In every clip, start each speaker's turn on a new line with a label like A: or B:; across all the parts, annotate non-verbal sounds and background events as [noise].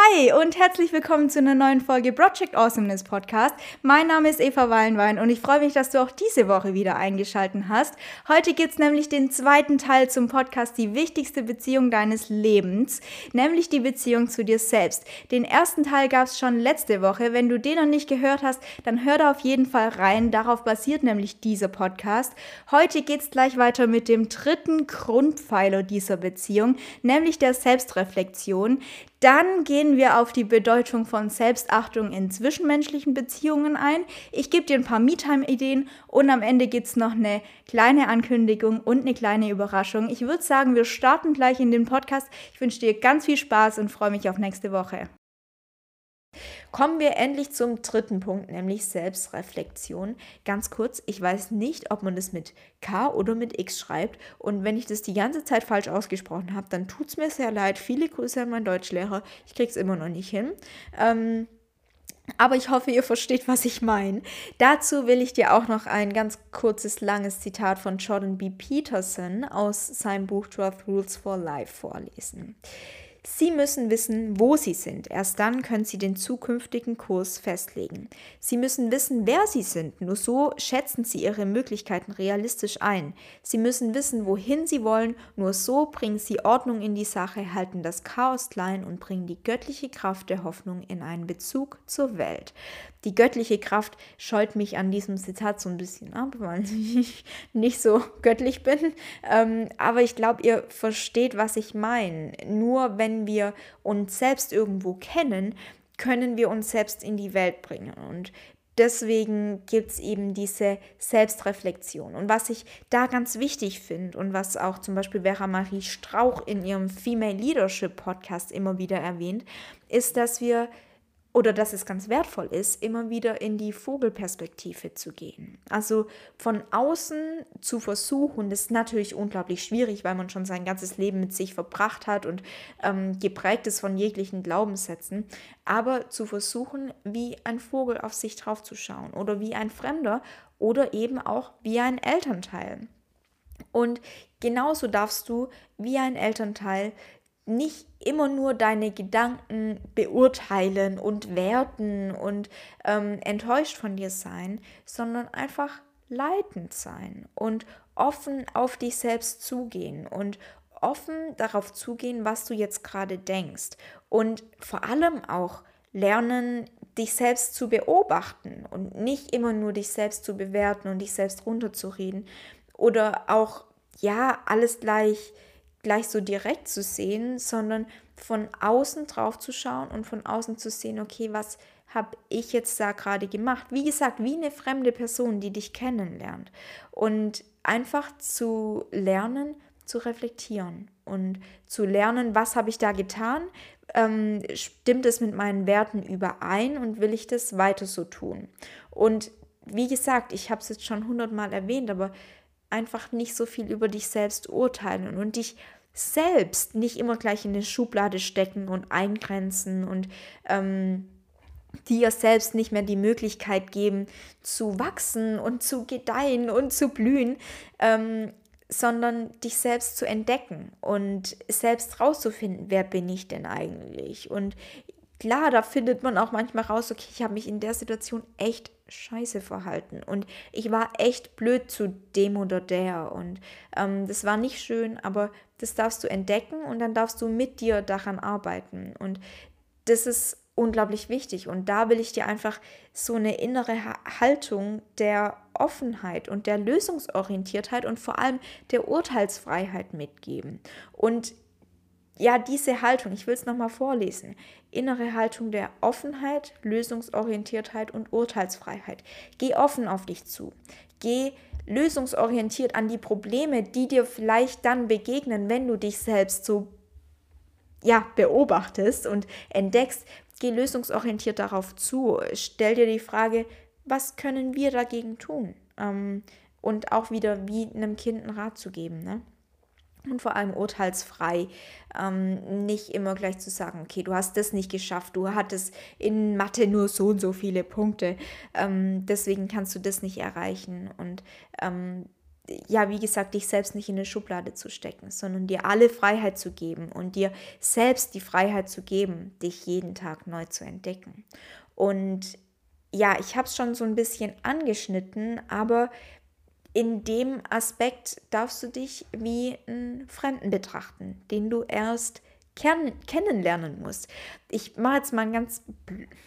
A: Hi und herzlich willkommen zu einer neuen Folge Project Awesomeness Podcast. Mein Name ist Eva Wallenwein und ich freue mich, dass du auch diese Woche wieder eingeschaltet hast. Heute gibt es nämlich den zweiten Teil zum Podcast Die wichtigste Beziehung deines Lebens, nämlich die Beziehung zu dir selbst. Den ersten Teil gab es schon letzte Woche. Wenn du den noch nicht gehört hast, dann hör da auf jeden Fall rein. Darauf basiert nämlich dieser Podcast. Heute geht es gleich weiter mit dem dritten Grundpfeiler dieser Beziehung, nämlich der Selbstreflexion. Dann gehen wir auf die Bedeutung von Selbstachtung in zwischenmenschlichen Beziehungen ein. Ich gebe dir ein paar Me-Time-Ideen und am Ende gibt es noch eine kleine Ankündigung und eine kleine Überraschung. Ich würde sagen, wir starten gleich in den Podcast. Ich wünsche dir ganz viel Spaß und freue mich auf nächste Woche. Kommen wir endlich zum dritten Punkt, nämlich Selbstreflexion. Ganz kurz, ich weiß nicht, ob man das mit K oder mit X schreibt. Und wenn ich das die ganze Zeit falsch ausgesprochen habe, dann tut es mir sehr leid. Viele Grüße an meinen Deutschlehrer. Ich kriege es immer noch nicht hin. Ähm, aber ich hoffe, ihr versteht, was ich meine. Dazu will ich dir auch noch ein ganz kurzes, langes Zitat von Jordan B. Peterson aus seinem Buch 12 Rules for Life vorlesen. Sie müssen wissen, wo Sie sind. Erst dann können Sie den zukünftigen Kurs festlegen. Sie müssen wissen, wer Sie sind. Nur so schätzen Sie Ihre Möglichkeiten realistisch ein. Sie müssen wissen, wohin Sie wollen. Nur so bringen Sie Ordnung in die Sache, halten das Chaos klein und bringen die göttliche Kraft der Hoffnung in einen Bezug zur Welt die göttliche Kraft scheut mich an diesem Zitat so ein bisschen ab, weil ich [laughs] nicht so göttlich bin. Ähm, aber ich glaube, ihr versteht, was ich meine. Nur wenn wir uns selbst irgendwo kennen, können wir uns selbst in die Welt bringen. Und deswegen gibt es eben diese Selbstreflexion. Und was ich da ganz wichtig finde und was auch zum Beispiel Vera Marie Strauch in ihrem Female Leadership Podcast immer wieder erwähnt, ist, dass wir oder dass es ganz wertvoll ist, immer wieder in die Vogelperspektive zu gehen. Also von außen zu versuchen, das ist natürlich unglaublich schwierig, weil man schon sein ganzes Leben mit sich verbracht hat und ähm, geprägt ist von jeglichen Glaubenssätzen. Aber zu versuchen, wie ein Vogel auf sich draufzuschauen oder wie ein Fremder oder eben auch wie ein Elternteil. Und genauso darfst du wie ein Elternteil nicht immer nur deine Gedanken beurteilen und werten und ähm, enttäuscht von dir sein, sondern einfach leitend sein und offen auf dich selbst zugehen und offen darauf zugehen, was du jetzt gerade denkst. Und vor allem auch lernen, dich selbst zu beobachten und nicht immer nur dich selbst zu bewerten und dich selbst runterzureden oder auch ja alles gleich gleich so direkt zu sehen, sondern von außen drauf zu schauen und von außen zu sehen, okay, was habe ich jetzt da gerade gemacht? Wie gesagt, wie eine fremde Person, die dich kennenlernt. Und einfach zu lernen, zu reflektieren und zu lernen, was habe ich da getan? Ähm, stimmt es mit meinen Werten überein und will ich das weiter so tun? Und wie gesagt, ich habe es jetzt schon hundertmal erwähnt, aber einfach nicht so viel über dich selbst urteilen und dich selbst nicht immer gleich in eine Schublade stecken und eingrenzen und ähm, dir selbst nicht mehr die Möglichkeit geben zu wachsen und zu gedeihen und zu blühen, ähm, sondern dich selbst zu entdecken und selbst rauszufinden, wer bin ich denn eigentlich? Und klar, da findet man auch manchmal raus, okay, ich habe mich in der Situation echt scheiße verhalten. Und ich war echt blöd zu dem oder der. Und ähm, das war nicht schön, aber das darfst du entdecken und dann darfst du mit dir daran arbeiten. Und das ist unglaublich wichtig. Und da will ich dir einfach so eine innere Haltung der Offenheit und der Lösungsorientiertheit und vor allem der Urteilsfreiheit mitgeben. Und ja, diese Haltung, ich will es nochmal vorlesen, innere Haltung der Offenheit, Lösungsorientiertheit und Urteilsfreiheit. Geh offen auf dich zu. Geh lösungsorientiert an die Probleme, die dir vielleicht dann begegnen, wenn du dich selbst so ja, beobachtest und entdeckst. Geh lösungsorientiert darauf zu. Stell dir die Frage, was können wir dagegen tun? Ähm, und auch wieder wie einem Kind einen Rat zu geben. Ne? Und vor allem urteilsfrei. Ähm, nicht immer gleich zu sagen, okay, du hast das nicht geschafft, du hattest in Mathe nur so und so viele Punkte, ähm, deswegen kannst du das nicht erreichen. Und ähm, ja, wie gesagt, dich selbst nicht in eine Schublade zu stecken, sondern dir alle Freiheit zu geben und dir selbst die Freiheit zu geben, dich jeden Tag neu zu entdecken. Und ja, ich habe es schon so ein bisschen angeschnitten, aber in dem Aspekt darfst du dich wie einen Fremden betrachten, den du erst kennenlernen musst. Ich mache jetzt mal ein ganz,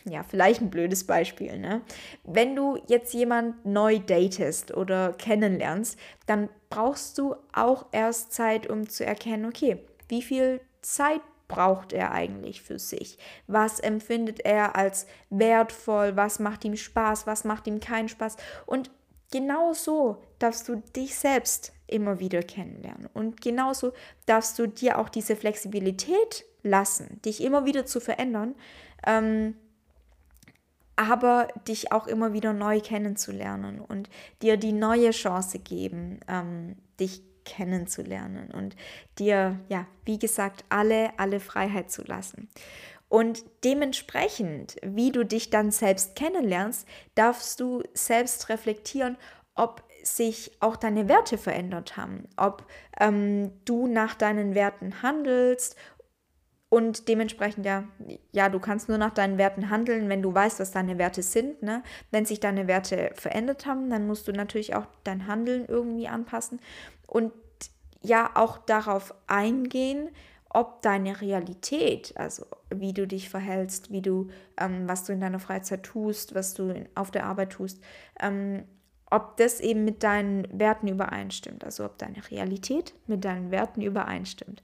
A: ja, vielleicht ein blödes Beispiel. Ne? Wenn du jetzt jemand neu datest oder kennenlernst, dann brauchst du auch erst Zeit, um zu erkennen, okay, wie viel Zeit braucht er eigentlich für sich? Was empfindet er als wertvoll? Was macht ihm Spaß? Was macht ihm keinen Spaß? Und genau so darfst du dich selbst immer wieder kennenlernen. Und genauso darfst du dir auch diese Flexibilität lassen, dich immer wieder zu verändern, ähm, aber dich auch immer wieder neu kennenzulernen und dir die neue Chance geben, ähm, dich kennenzulernen und dir, ja, wie gesagt, alle, alle Freiheit zu lassen. Und dementsprechend, wie du dich dann selbst kennenlernst, darfst du selbst reflektieren, ob sich auch deine Werte verändert haben, ob ähm, du nach deinen Werten handelst und dementsprechend ja, ja, du kannst nur nach deinen Werten handeln, wenn du weißt, was deine Werte sind. Ne? Wenn sich deine Werte verändert haben, dann musst du natürlich auch dein Handeln irgendwie anpassen und ja auch darauf eingehen, ob deine Realität, also wie du dich verhältst, wie du, ähm, was du in deiner Freizeit tust, was du in, auf der Arbeit tust, ähm, ob das eben mit deinen Werten übereinstimmt, also ob deine Realität mit deinen Werten übereinstimmt.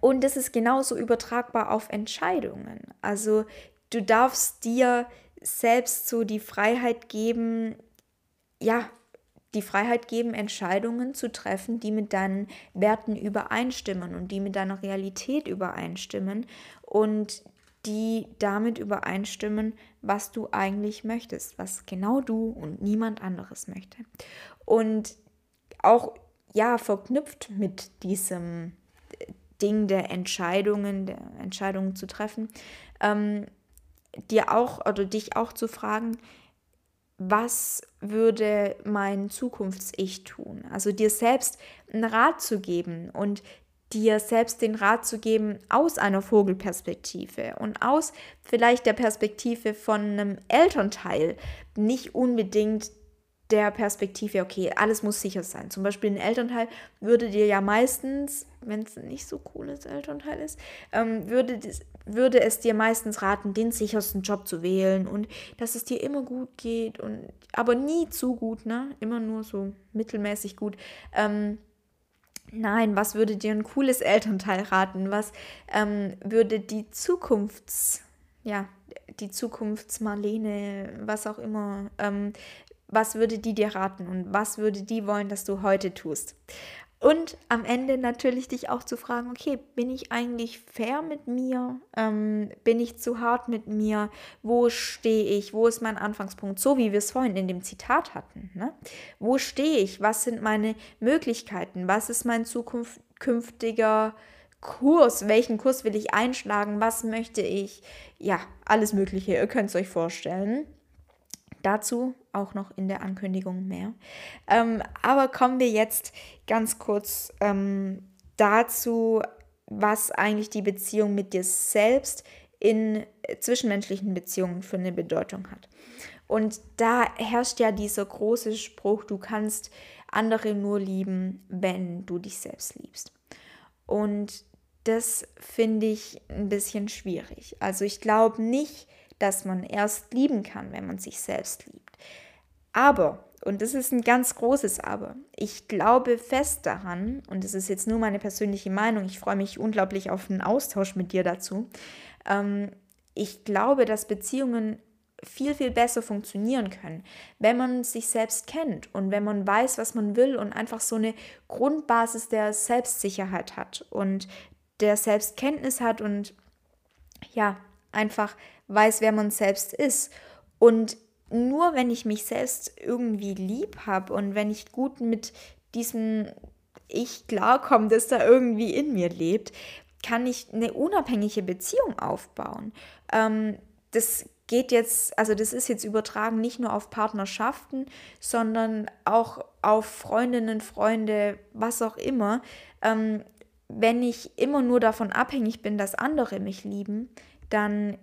A: Und das ist genauso übertragbar auf Entscheidungen. Also du darfst dir selbst so die Freiheit geben, ja, die Freiheit geben, Entscheidungen zu treffen, die mit deinen Werten übereinstimmen und die mit deiner Realität übereinstimmen und die damit übereinstimmen, was du eigentlich möchtest, was genau du und niemand anderes möchte. Und auch ja, verknüpft mit diesem Ding der Entscheidungen, der Entscheidungen zu treffen, ähm, dir auch oder dich auch zu fragen, was würde mein Zukunfts-Ich tun? Also dir selbst einen Rat zu geben und dir selbst den Rat zu geben aus einer Vogelperspektive und aus vielleicht der Perspektive von einem Elternteil, nicht unbedingt der Perspektive, okay, alles muss sicher sein. Zum Beispiel ein Elternteil würde dir ja meistens, wenn es ein nicht so cooles Elternteil ist, ähm, würde, würde es dir meistens raten, den sichersten Job zu wählen und dass es dir immer gut geht und aber nie zu gut, ne? Immer nur so mittelmäßig gut. Ähm, nein, was würde dir ein cooles Elternteil raten? Was ähm, würde die Zukunfts, ja, die Zukunftsmarlene, was auch immer, ähm, was würde die dir raten und was würde die wollen, dass du heute tust? Und am Ende natürlich dich auch zu fragen, okay, bin ich eigentlich fair mit mir? Ähm, bin ich zu hart mit mir? Wo stehe ich? Wo ist mein Anfangspunkt? So wie wir es vorhin in dem Zitat hatten. Ne? Wo stehe ich? Was sind meine Möglichkeiten? Was ist mein zukünftiger Kurs? Welchen Kurs will ich einschlagen? Was möchte ich? Ja, alles Mögliche. Ihr könnt es euch vorstellen. Dazu auch noch in der Ankündigung mehr. Ähm, aber kommen wir jetzt ganz kurz ähm, dazu, was eigentlich die Beziehung mit dir selbst in zwischenmenschlichen Beziehungen für eine Bedeutung hat. Und da herrscht ja dieser große Spruch, du kannst andere nur lieben, wenn du dich selbst liebst. Und das finde ich ein bisschen schwierig. Also ich glaube nicht, dass man erst lieben kann, wenn man sich selbst liebt. Aber, und das ist ein ganz großes Aber, ich glaube fest daran, und das ist jetzt nur meine persönliche Meinung, ich freue mich unglaublich auf einen Austausch mit dir dazu, ähm, ich glaube, dass Beziehungen viel, viel besser funktionieren können, wenn man sich selbst kennt und wenn man weiß, was man will und einfach so eine Grundbasis der Selbstsicherheit hat und der Selbstkenntnis hat und ja, einfach weiß, wer man selbst ist. Und nur wenn ich mich selbst irgendwie lieb habe und wenn ich gut mit diesem ich klarkomme, dass da irgendwie in mir lebt, kann ich eine unabhängige Beziehung aufbauen. Ähm, das geht jetzt, also das ist jetzt übertragen nicht nur auf Partnerschaften, sondern auch auf Freundinnen, Freunde, was auch immer. Ähm, wenn ich immer nur davon abhängig bin, dass andere mich lieben, dann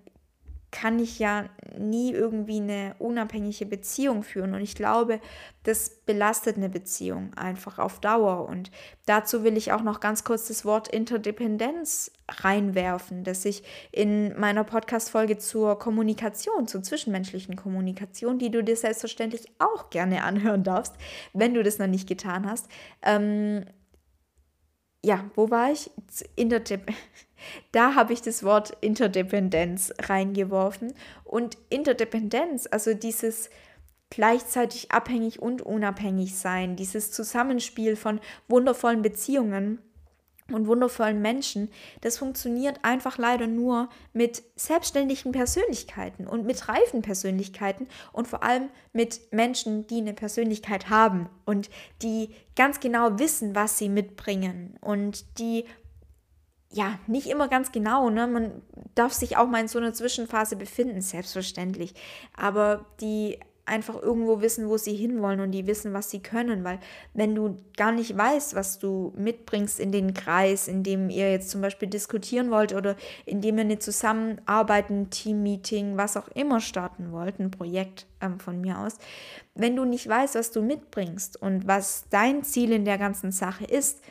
A: kann ich ja nie irgendwie eine unabhängige Beziehung führen. Und ich glaube, das belastet eine Beziehung einfach auf Dauer. Und dazu will ich auch noch ganz kurz das Wort Interdependenz reinwerfen, das ich in meiner Podcast-Folge zur Kommunikation, zur zwischenmenschlichen Kommunikation, die du dir selbstverständlich auch gerne anhören darfst, wenn du das noch nicht getan hast. Ähm, ja, wo war ich? Interdep da habe ich das Wort Interdependenz reingeworfen. Und Interdependenz, also dieses gleichzeitig abhängig und unabhängig sein, dieses Zusammenspiel von wundervollen Beziehungen und wundervollen Menschen, das funktioniert einfach leider nur mit selbstständigen Persönlichkeiten und mit reifen Persönlichkeiten und vor allem mit Menschen, die eine Persönlichkeit haben und die ganz genau wissen, was sie mitbringen und die ja, nicht immer ganz genau, ne? Man darf sich auch mal in so einer Zwischenphase befinden, selbstverständlich. Aber die einfach irgendwo wissen, wo sie hinwollen und die wissen, was sie können, weil wenn du gar nicht weißt, was du mitbringst in den Kreis, in dem ihr jetzt zum Beispiel diskutieren wollt oder in dem ihr eine Zusammenarbeit, ein Teammeeting, was auch immer starten wollt, ein Projekt ähm, von mir aus, wenn du nicht weißt, was du mitbringst und was dein Ziel in der ganzen Sache ist,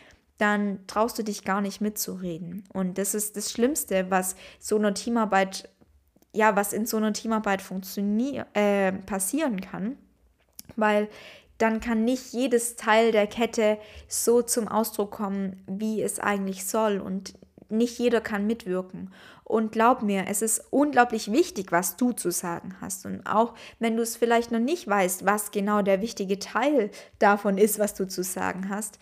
A: dann traust du dich gar nicht mitzureden. Und das ist das Schlimmste, was so eine Teamarbeit, ja, was in so einer Teamarbeit funktioniert, äh, passieren kann, weil dann kann nicht jedes Teil der Kette so zum Ausdruck kommen, wie es eigentlich soll. Und nicht jeder kann mitwirken. Und glaub mir, es ist unglaublich wichtig, was du zu sagen hast. Und auch wenn du es vielleicht noch nicht weißt, was genau der wichtige Teil davon ist, was du zu sagen hast,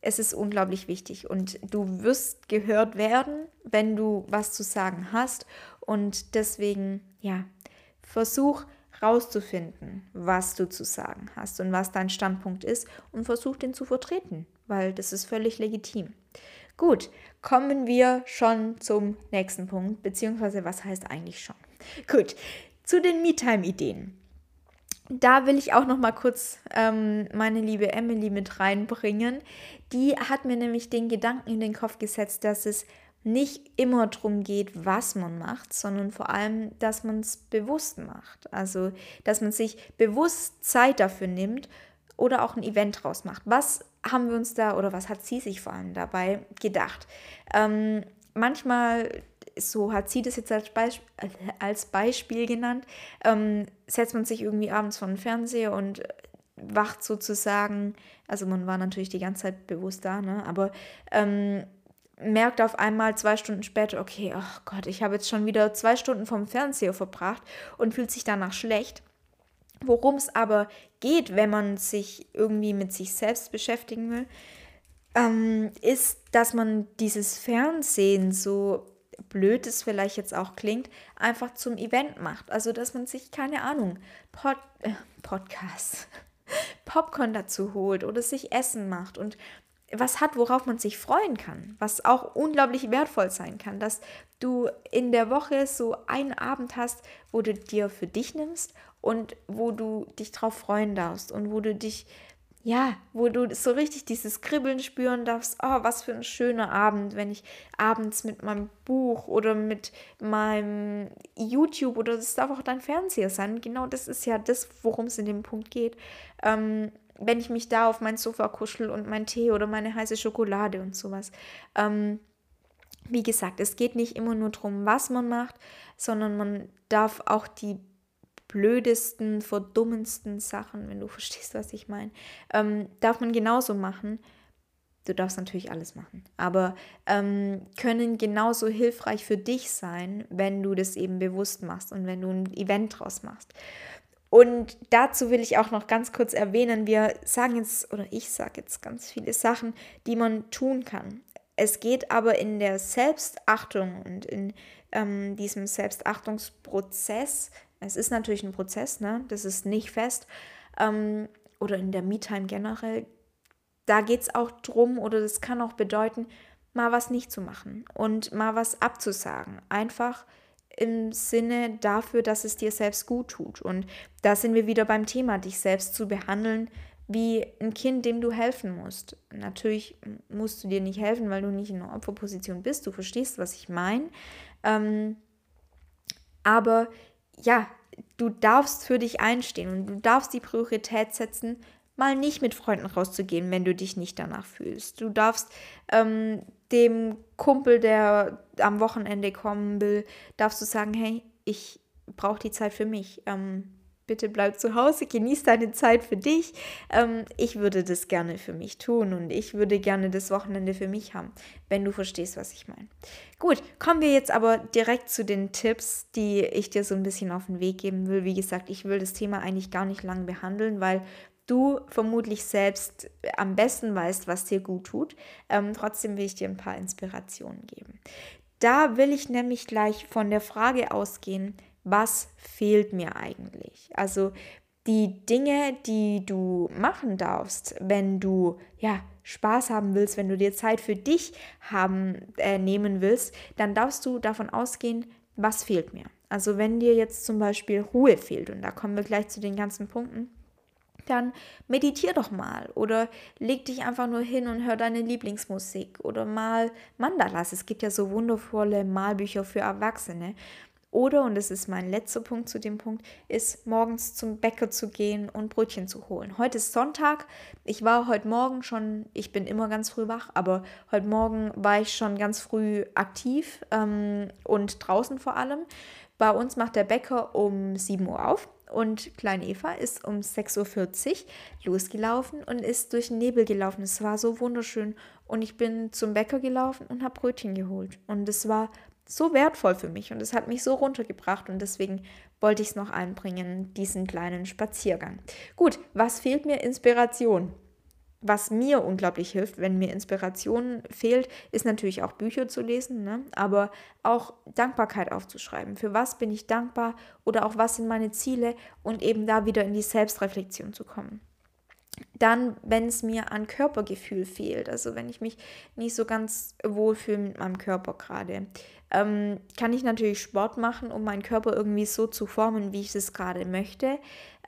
A: es ist unglaublich wichtig und du wirst gehört werden, wenn du was zu sagen hast. Und deswegen, ja, versuch rauszufinden, was du zu sagen hast und was dein Standpunkt ist und versuch den zu vertreten, weil das ist völlig legitim. Gut, kommen wir schon zum nächsten Punkt, beziehungsweise was heißt eigentlich schon? Gut, zu den Me-Time-Ideen da will ich auch noch mal kurz ähm, meine liebe Emily mit reinbringen. Die hat mir nämlich den Gedanken in den Kopf gesetzt, dass es nicht immer darum geht, was man macht, sondern vor allem, dass man es bewusst macht. Also, dass man sich bewusst Zeit dafür nimmt oder auch ein Event draus macht. Was haben wir uns da oder was hat sie sich vor allem dabei gedacht? Ähm, manchmal so hat sie das jetzt als, Beisp als Beispiel genannt, ähm, setzt man sich irgendwie abends vor den Fernseher und wacht sozusagen, also man war natürlich die ganze Zeit bewusst da, ne? aber ähm, merkt auf einmal zwei Stunden später, okay, oh Gott, ich habe jetzt schon wieder zwei Stunden vom Fernseher verbracht und fühlt sich danach schlecht. Worum es aber geht, wenn man sich irgendwie mit sich selbst beschäftigen will, ähm, ist, dass man dieses Fernsehen so blöd es vielleicht jetzt auch klingt, einfach zum Event macht. Also, dass man sich, keine Ahnung, Pod, äh, Podcast, [laughs] Popcorn dazu holt oder sich Essen macht und was hat, worauf man sich freuen kann, was auch unglaublich wertvoll sein kann, dass du in der Woche so einen Abend hast, wo du dir für dich nimmst und wo du dich drauf freuen darfst und wo du dich ja, wo du so richtig dieses Kribbeln spüren darfst, oh, was für ein schöner Abend, wenn ich abends mit meinem Buch oder mit meinem YouTube oder das darf auch dein Fernseher sein, genau das ist ja das, worum es in dem Punkt geht, ähm, wenn ich mich da auf mein Sofa kuschel und mein Tee oder meine heiße Schokolade und sowas. Ähm, wie gesagt, es geht nicht immer nur darum, was man macht, sondern man darf auch die blödesten, verdummendsten Sachen, wenn du [laughs] verstehst, was ich meine, ähm, darf man genauso machen. Du darfst natürlich alles machen, aber ähm, können genauso hilfreich für dich sein, wenn du das eben bewusst machst und wenn du ein Event draus machst. Und dazu will ich auch noch ganz kurz erwähnen, wir sagen jetzt, oder ich sage jetzt ganz viele Sachen, die man tun kann. Es geht aber in der Selbstachtung und in ähm, diesem Selbstachtungsprozess es ist natürlich ein Prozess, ne? das ist nicht fest. Ähm, oder in der Me-Time generell da geht es auch drum oder das kann auch bedeuten, mal was nicht zu machen und mal was abzusagen. Einfach im Sinne dafür, dass es dir selbst gut tut. Und da sind wir wieder beim Thema, dich selbst zu behandeln wie ein Kind, dem du helfen musst. Natürlich musst du dir nicht helfen, weil du nicht in einer Opferposition bist. Du verstehst, was ich meine. Ähm, aber ja, du darfst für dich einstehen und du darfst die Priorität setzen, mal nicht mit Freunden rauszugehen, wenn du dich nicht danach fühlst. Du darfst ähm, dem Kumpel, der am Wochenende kommen will, darfst du sagen, hey, ich brauche die Zeit für mich. Ähm, bitte bleib zu Hause, genieß deine Zeit für dich. Ähm, ich würde das gerne für mich tun und ich würde gerne das Wochenende für mich haben, wenn du verstehst, was ich meine. Gut, kommen wir jetzt aber direkt zu den Tipps, die ich dir so ein bisschen auf den Weg geben will. Wie gesagt, ich will das Thema eigentlich gar nicht lang behandeln, weil du vermutlich selbst am besten weißt, was dir gut tut. Ähm, trotzdem will ich dir ein paar Inspirationen geben. Da will ich nämlich gleich von der Frage ausgehen, was fehlt mir eigentlich? Also die Dinge, die du machen darfst, wenn du ja Spaß haben willst, wenn du dir Zeit für dich haben äh, nehmen willst, dann darfst du davon ausgehen, was fehlt mir. Also wenn dir jetzt zum Beispiel Ruhe fehlt, und da kommen wir gleich zu den ganzen Punkten, dann meditier doch mal oder leg dich einfach nur hin und hör deine Lieblingsmusik oder mal Mandalas. Es gibt ja so wundervolle Malbücher für Erwachsene. Oder, und das ist mein letzter Punkt zu dem Punkt, ist morgens zum Bäcker zu gehen und Brötchen zu holen. Heute ist Sonntag. Ich war heute Morgen schon, ich bin immer ganz früh wach, aber heute Morgen war ich schon ganz früh aktiv ähm, und draußen vor allem. Bei uns macht der Bäcker um 7 Uhr auf und Klein Eva ist um 6.40 Uhr losgelaufen und ist durch den Nebel gelaufen. Es war so wunderschön. Und ich bin zum Bäcker gelaufen und habe Brötchen geholt. Und es war so wertvoll für mich und es hat mich so runtergebracht und deswegen wollte ich es noch einbringen, diesen kleinen Spaziergang. Gut, was fehlt mir? Inspiration. Was mir unglaublich hilft, wenn mir Inspiration fehlt, ist natürlich auch Bücher zu lesen, ne? aber auch Dankbarkeit aufzuschreiben. Für was bin ich dankbar oder auch was sind meine Ziele und eben da wieder in die Selbstreflexion zu kommen. Dann, wenn es mir an Körpergefühl fehlt, also wenn ich mich nicht so ganz wohl fühle mit meinem Körper gerade, ähm, kann ich natürlich Sport machen, um meinen Körper irgendwie so zu formen, wie ich es gerade möchte.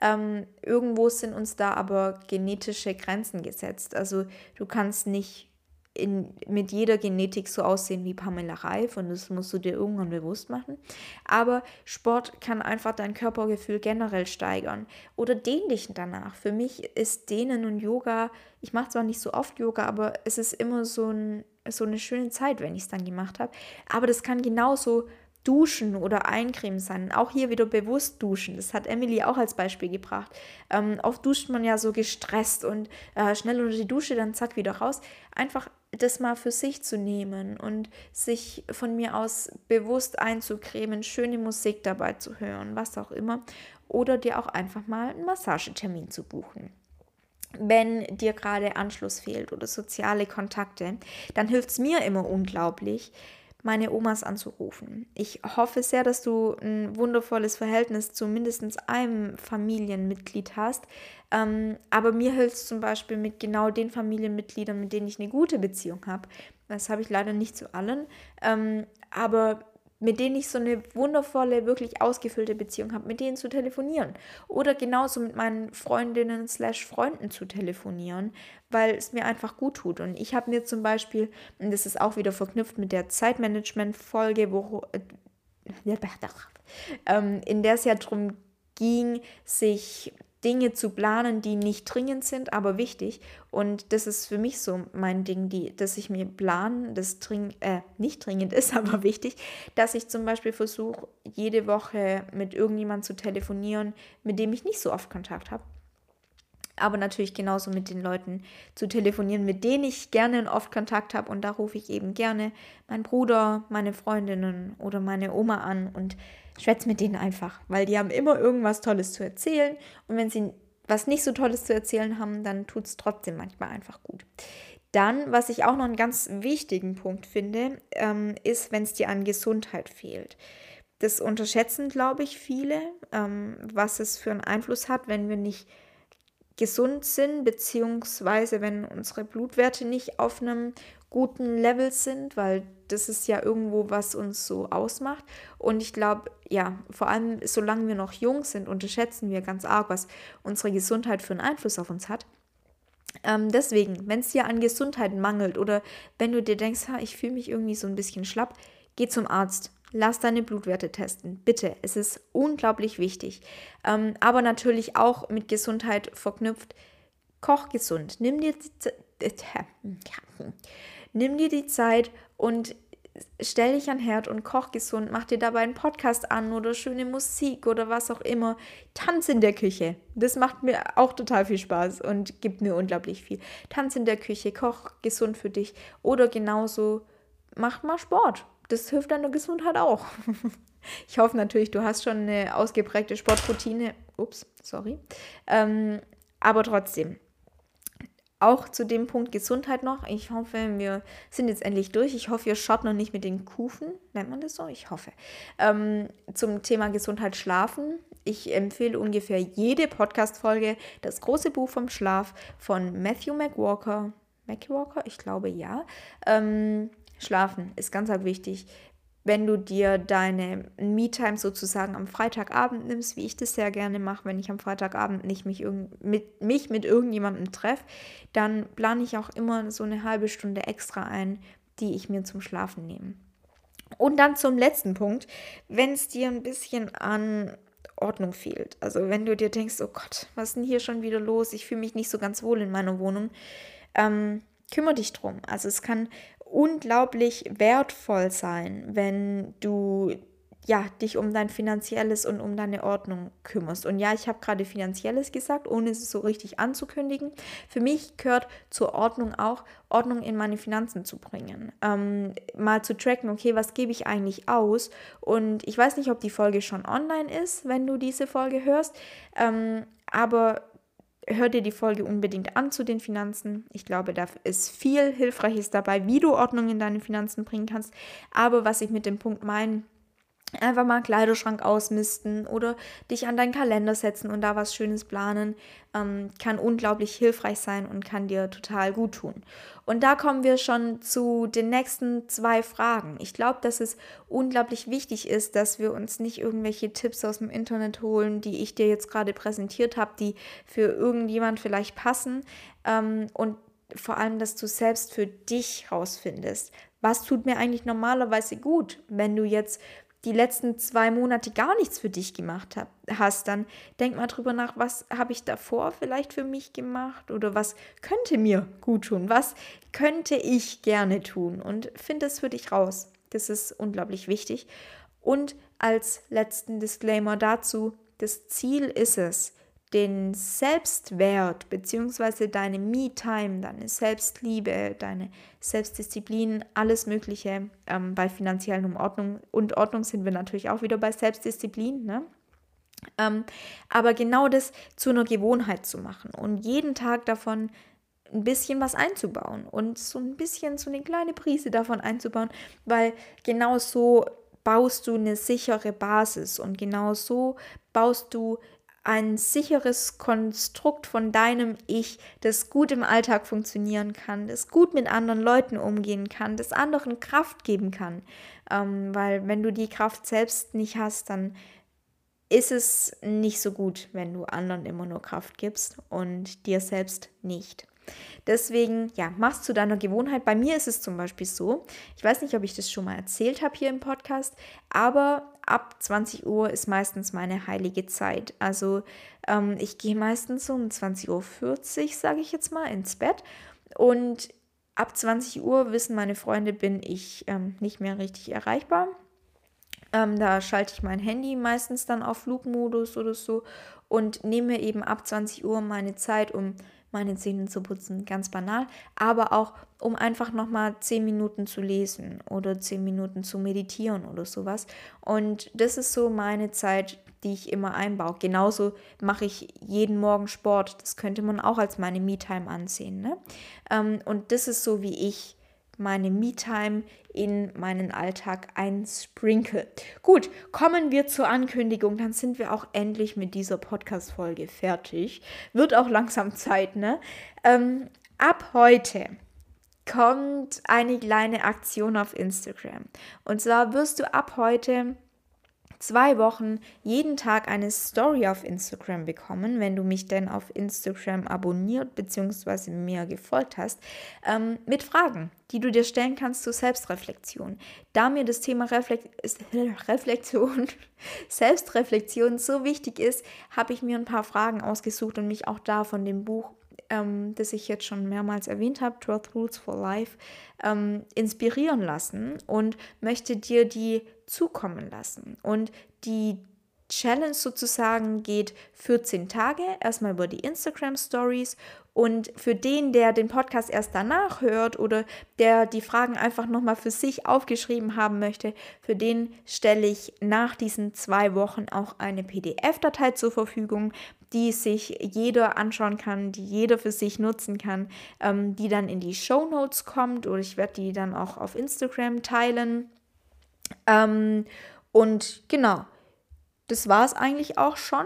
A: Ähm, irgendwo sind uns da aber genetische Grenzen gesetzt. Also du kannst nicht in, mit jeder Genetik so aussehen wie Pamela Reif und das musst du dir irgendwann bewusst machen. Aber Sport kann einfach dein Körpergefühl generell steigern oder dehn dich danach. Für mich ist Dehnen und Yoga, ich mache zwar nicht so oft Yoga, aber es ist immer so, ein, so eine schöne Zeit, wenn ich es dann gemacht habe. Aber das kann genauso Duschen oder Eincremen sein. Auch hier wieder bewusst duschen. Das hat Emily auch als Beispiel gebracht. Ähm, oft duscht man ja so gestresst und äh, schnell unter die Dusche, dann zack, wieder raus. Einfach das mal für sich zu nehmen und sich von mir aus bewusst einzucremen, schöne Musik dabei zu hören, was auch immer. Oder dir auch einfach mal einen Massagetermin zu buchen wenn dir gerade Anschluss fehlt oder soziale Kontakte, dann hilft es mir immer unglaublich, meine Omas anzurufen. Ich hoffe sehr, dass du ein wundervolles Verhältnis zu mindestens einem Familienmitglied hast. Ähm, aber mir hilft es zum Beispiel mit genau den Familienmitgliedern, mit denen ich eine gute Beziehung habe. Das habe ich leider nicht zu allen. Ähm, aber mit denen ich so eine wundervolle, wirklich ausgefüllte Beziehung habe, mit denen zu telefonieren. Oder genauso mit meinen Freundinnen slash Freunden zu telefonieren, weil es mir einfach gut tut. Und ich habe mir zum Beispiel, und das ist auch wieder verknüpft mit der Zeitmanagement-Folge, wo, äh, ähm, in der es ja darum ging, sich Dinge zu planen, die nicht dringend sind, aber wichtig. Und das ist für mich so mein Ding, die, dass ich mir plan, das dring, äh, nicht dringend ist, [laughs] aber wichtig, dass ich zum Beispiel versuche, jede Woche mit irgendjemandem zu telefonieren, mit dem ich nicht so oft Kontakt habe. Aber natürlich genauso mit den Leuten zu telefonieren, mit denen ich gerne und oft Kontakt habe. Und da rufe ich eben gerne meinen Bruder, meine Freundinnen oder meine Oma an und schwätz mit denen einfach, weil die haben immer irgendwas Tolles zu erzählen und wenn sie was nicht so Tolles zu erzählen haben, dann tut es trotzdem manchmal einfach gut. Dann, was ich auch noch einen ganz wichtigen Punkt finde, ähm, ist, wenn es dir an Gesundheit fehlt. Das unterschätzen, glaube ich, viele, ähm, was es für einen Einfluss hat, wenn wir nicht gesund sind, beziehungsweise wenn unsere Blutwerte nicht auf einem guten Level sind, weil das ist ja irgendwo, was uns so ausmacht. Und ich glaube, ja, vor allem solange wir noch jung sind, unterschätzen wir ganz arg, was unsere Gesundheit für einen Einfluss auf uns hat. Ähm, deswegen, wenn es dir an Gesundheit mangelt oder wenn du dir denkst, ha, ich fühle mich irgendwie so ein bisschen schlapp, geh zum Arzt. Lass deine Blutwerte testen. Bitte, es ist unglaublich wichtig. Ähm, aber natürlich auch mit Gesundheit verknüpft. Koch gesund. Nimm dir, die, nimm dir die Zeit und stell dich an Herd und koch gesund, mach dir dabei einen Podcast an oder schöne Musik oder was auch immer. Tanz in der Küche. Das macht mir auch total viel Spaß und gibt mir unglaublich viel. Tanz in der Küche, koch gesund für dich oder genauso mach mal Sport das hilft deiner Gesundheit auch. [laughs] ich hoffe natürlich, du hast schon eine ausgeprägte Sportroutine. Ups, sorry. Ähm, aber trotzdem, auch zu dem Punkt Gesundheit noch. Ich hoffe, wir sind jetzt endlich durch. Ich hoffe, ihr schaut noch nicht mit den Kufen. Nennt man das so? Ich hoffe. Ähm, zum Thema Gesundheit schlafen. Ich empfehle ungefähr jede Podcast-Folge das große Buch vom Schlaf von Matthew McWalker. McWalker? Ich glaube ja. Ähm, Schlafen ist ganz wichtig. Wenn du dir deine Me-Time sozusagen am Freitagabend nimmst, wie ich das sehr gerne mache, wenn ich am Freitagabend nicht mich, mit, mich mit irgendjemandem treffe, dann plane ich auch immer so eine halbe Stunde extra ein, die ich mir zum Schlafen nehme. Und dann zum letzten Punkt, wenn es dir ein bisschen an Ordnung fehlt. Also wenn du dir denkst, oh Gott, was ist denn hier schon wieder los? Ich fühle mich nicht so ganz wohl in meiner Wohnung. Ähm, kümmere dich drum. Also es kann unglaublich wertvoll sein, wenn du ja, dich um dein finanzielles und um deine Ordnung kümmerst. Und ja, ich habe gerade finanzielles gesagt, ohne es so richtig anzukündigen. Für mich gehört zur Ordnung auch, Ordnung in meine Finanzen zu bringen. Ähm, mal zu tracken, okay, was gebe ich eigentlich aus? Und ich weiß nicht, ob die Folge schon online ist, wenn du diese Folge hörst. Ähm, aber hör dir die Folge unbedingt an zu den Finanzen. Ich glaube, da ist viel Hilfreiches dabei, wie du Ordnung in deine Finanzen bringen kannst. Aber was ich mit dem Punkt meine, Einfach mal einen Kleiderschrank ausmisten oder dich an deinen Kalender setzen und da was Schönes planen, ähm, kann unglaublich hilfreich sein und kann dir total gut tun. Und da kommen wir schon zu den nächsten zwei Fragen. Ich glaube, dass es unglaublich wichtig ist, dass wir uns nicht irgendwelche Tipps aus dem Internet holen, die ich dir jetzt gerade präsentiert habe, die für irgendjemand vielleicht passen ähm, und vor allem, dass du selbst für dich rausfindest, was tut mir eigentlich normalerweise gut, wenn du jetzt die letzten zwei Monate gar nichts für dich gemacht hab, hast, dann denk mal drüber nach, was habe ich davor vielleicht für mich gemacht oder was könnte mir gut tun, was könnte ich gerne tun und find es für dich raus. Das ist unglaublich wichtig. Und als letzten Disclaimer dazu, das Ziel ist es, den Selbstwert bzw. deine Me-Time, deine Selbstliebe, deine Selbstdisziplin, alles Mögliche ähm, bei finanziellen Umordnung und Ordnung sind wir natürlich auch wieder bei Selbstdisziplin, ne? Ähm, aber genau das zu einer Gewohnheit zu machen und jeden Tag davon ein bisschen was einzubauen und so ein bisschen so eine kleine Prise davon einzubauen, weil genau so baust du eine sichere Basis und genau so baust du ein sicheres Konstrukt von deinem Ich, das gut im Alltag funktionieren kann, das gut mit anderen Leuten umgehen kann, das anderen Kraft geben kann. Ähm, weil wenn du die Kraft selbst nicht hast, dann ist es nicht so gut, wenn du anderen immer nur Kraft gibst und dir selbst nicht. Deswegen, ja, machst zu deiner Gewohnheit. Bei mir ist es zum Beispiel so, ich weiß nicht, ob ich das schon mal erzählt habe hier im Podcast, aber ab 20 Uhr ist meistens meine heilige Zeit. Also ähm, ich gehe meistens um 20.40 Uhr, sage ich jetzt mal, ins Bett. Und ab 20 Uhr, wissen meine Freunde, bin ich ähm, nicht mehr richtig erreichbar. Ähm, da schalte ich mein Handy meistens dann auf Flugmodus oder so und nehme eben ab 20 Uhr meine Zeit, um meine Zähne zu putzen, ganz banal, aber auch um einfach nochmal zehn Minuten zu lesen oder zehn Minuten zu meditieren oder sowas. Und das ist so meine Zeit, die ich immer einbaue. Genauso mache ich jeden Morgen Sport. Das könnte man auch als meine Me-Time ansehen. Ne? Ähm, und das ist so, wie ich meine Me-Time in meinen Alltag einsprinkle. Gut, kommen wir zur Ankündigung, dann sind wir auch endlich mit dieser Podcast-Folge fertig. Wird auch langsam Zeit, ne? Ähm, ab heute kommt eine kleine Aktion auf Instagram. Und zwar wirst du ab heute zwei Wochen jeden Tag eine Story auf Instagram bekommen, wenn du mich denn auf Instagram abonniert bzw. mir gefolgt hast, ähm, mit Fragen, die du dir stellen kannst zur Selbstreflexion. Da mir das Thema Reflekt [laughs] Reflexion, [laughs] Selbstreflexion so wichtig ist, habe ich mir ein paar Fragen ausgesucht und mich auch da von dem Buch ähm, das ich jetzt schon mehrmals erwähnt habe, 12 Rules for Life, ähm, inspirieren lassen und möchte dir die zukommen lassen. Und die Challenge sozusagen geht 14 Tage, erstmal über die Instagram Stories und für den, der den Podcast erst danach hört oder der die Fragen einfach nochmal für sich aufgeschrieben haben möchte, für den stelle ich nach diesen zwei Wochen auch eine PDF-Datei zur Verfügung, die sich jeder anschauen kann, die jeder für sich nutzen kann, ähm, die dann in die Show Notes kommt oder ich werde die dann auch auf Instagram teilen. Ähm, und genau, das war es eigentlich auch schon.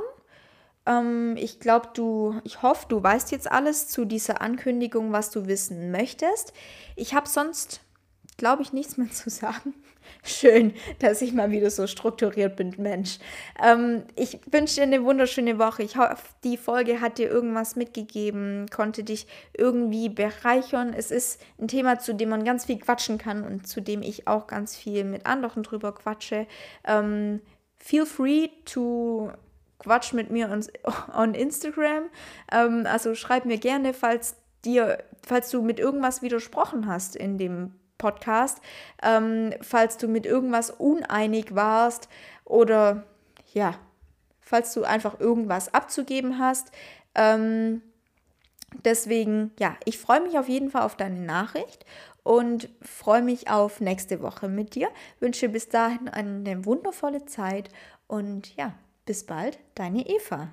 A: Ähm, ich glaube, du, ich hoffe, du weißt jetzt alles zu dieser Ankündigung, was du wissen möchtest. Ich habe sonst, glaube ich, nichts mehr [laughs] zu sagen. Schön, dass ich mal wieder so strukturiert bin, Mensch. Ähm, ich wünsche dir eine wunderschöne Woche. Ich hoffe, die Folge hat dir irgendwas mitgegeben, konnte dich irgendwie bereichern. Es ist ein Thema, zu dem man ganz viel quatschen kann und zu dem ich auch ganz viel mit anderen drüber quatsche. Ähm, feel free to quatsch mit mir on, [laughs] on Instagram. Ähm, also schreib mir gerne, falls dir, falls du mit irgendwas widersprochen hast in dem Podcast, ähm, falls du mit irgendwas uneinig warst oder ja, falls du einfach irgendwas abzugeben hast. Ähm, deswegen, ja, ich freue mich auf jeden Fall auf deine Nachricht und freue mich auf nächste Woche mit dir. Wünsche bis dahin eine wundervolle Zeit und ja, bis bald, deine Eva.